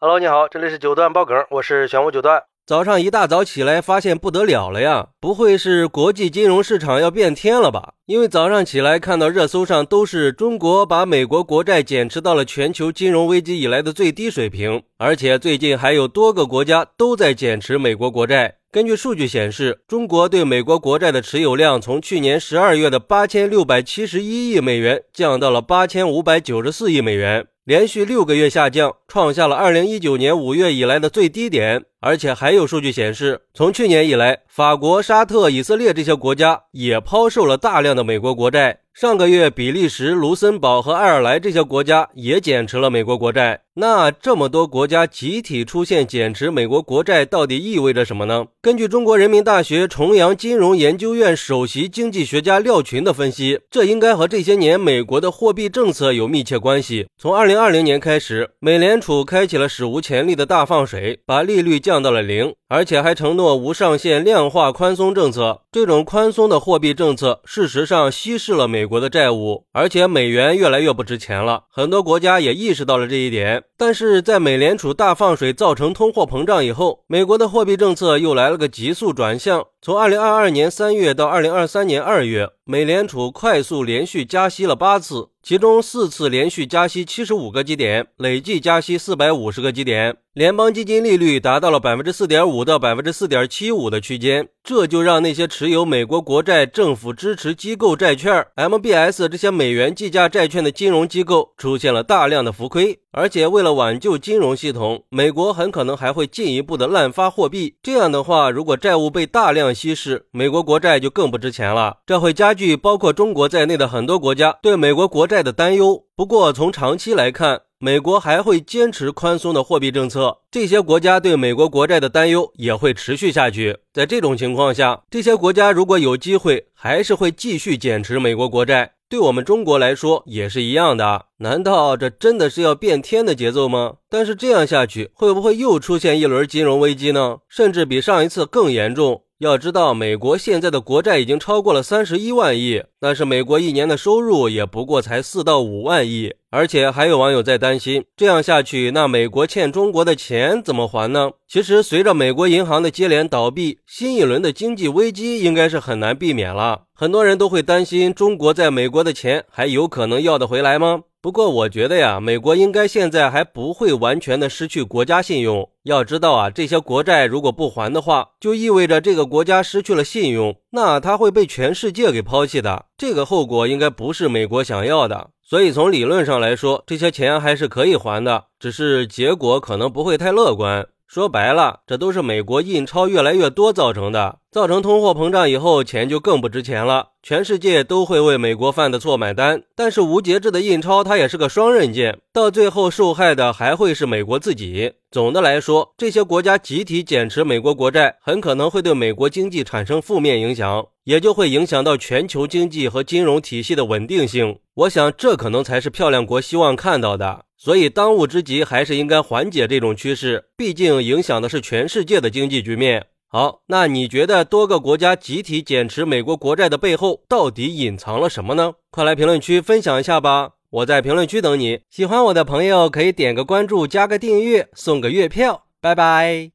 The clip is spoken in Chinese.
Hello，你好，这里是九段爆梗，我是玄武九段。早上一大早起来，发现不得了了呀！不会是国际金融市场要变天了吧？因为早上起来看到热搜上都是中国把美国国债减持到了全球金融危机以来的最低水平，而且最近还有多个国家都在减持美国国债。根据数据显示，中国对美国国债的持有量从去年十二月的八千六百七十一亿美元降到了八千五百九十四亿美元。连续六个月下降，创下了二零一九年五月以来的最低点。而且还有数据显示，从去年以来，法国、沙特、以色列这些国家也抛售了大量的美国国债。上个月，比利时、卢森堡和爱尔兰这些国家也减持了美国国债。那这么多国家集体出现减持美国国债，到底意味着什么呢？根据中国人民大学重阳金融研究院首席经济学家廖群的分析，这应该和这些年美国的货币政策有密切关系。从二零二零年开始，美联储开启了史无前例的大放水，把利率降到了零，而且还承诺无上限量化宽松政策。这种宽松的货币政策，事实上稀释了美国的债务，而且美元越来越不值钱了。很多国家也意识到了这一点。但是在美联储大放水造成通货膨胀以后，美国的货币政策又来了个急速转向。从二零二二年三月到二零二三年二月，美联储快速连续加息了八次。其中四次连续加息七十五个基点，累计加息四百五十个基点，联邦基金利率达到了百分之四点五到百分之四点七五的区间，这就让那些持有美国国债、政府支持机构债券 （MBS） 这些美元计价债券的金融机构出现了大量的浮亏。而且为了挽救金融系统，美国很可能还会进一步的滥发货币。这样的话，如果债务被大量稀释，美国国债就更不值钱了，这会加剧包括中国在内的很多国家对美国国债。的担忧。不过，从长期来看，美国还会坚持宽松的货币政策。这些国家对美国国债的担忧也会持续下去。在这种情况下，这些国家如果有机会，还是会继续减持美国国债。对我们中国来说也是一样的。难道这真的是要变天的节奏吗？但是这样下去，会不会又出现一轮金融危机呢？甚至比上一次更严重？要知道，美国现在的国债已经超过了三十一万亿，但是美国一年的收入也不过才四到五万亿。而且还有网友在担心，这样下去，那美国欠中国的钱怎么还呢？其实，随着美国银行的接连倒闭，新一轮的经济危机应该是很难避免了。很多人都会担心，中国在美国的钱还有可能要得回来吗？不过我觉得呀，美国应该现在还不会完全的失去国家信用。要知道啊，这些国债如果不还的话，就意味着这个国家失去了信用，那它会被全世界给抛弃的。这个后果应该不是美国想要的。所以从理论上来说，这些钱还是可以还的，只是结果可能不会太乐观。说白了，这都是美国印钞越来越多造成的，造成通货膨胀以后，钱就更不值钱了。全世界都会为美国犯的错买单，但是无节制的印钞，它也是个双刃剑，到最后受害的还会是美国自己。总的来说，这些国家集体减持美国国债，很可能会对美国经济产生负面影响，也就会影响到全球经济和金融体系的稳定性。我想，这可能才是漂亮国希望看到的。所以，当务之急还是应该缓解这种趋势，毕竟影响的是全世界的经济局面。好，那你觉得多个国家集体减持美国国债的背后，到底隐藏了什么呢？快来评论区分享一下吧！我在评论区等你。喜欢我的朋友可以点个关注，加个订阅，送个月票。拜拜。